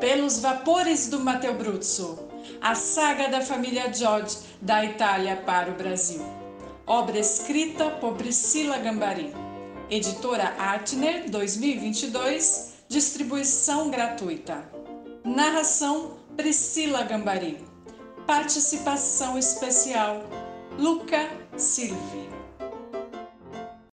Pelos vapores do Matteo Bruzzo, a saga da família George da Itália para o Brasil. Obra escrita por Priscila Gambari. Editora Artner 2022, distribuição gratuita. Narração Priscila Gambari. Participação especial Luca Silvi.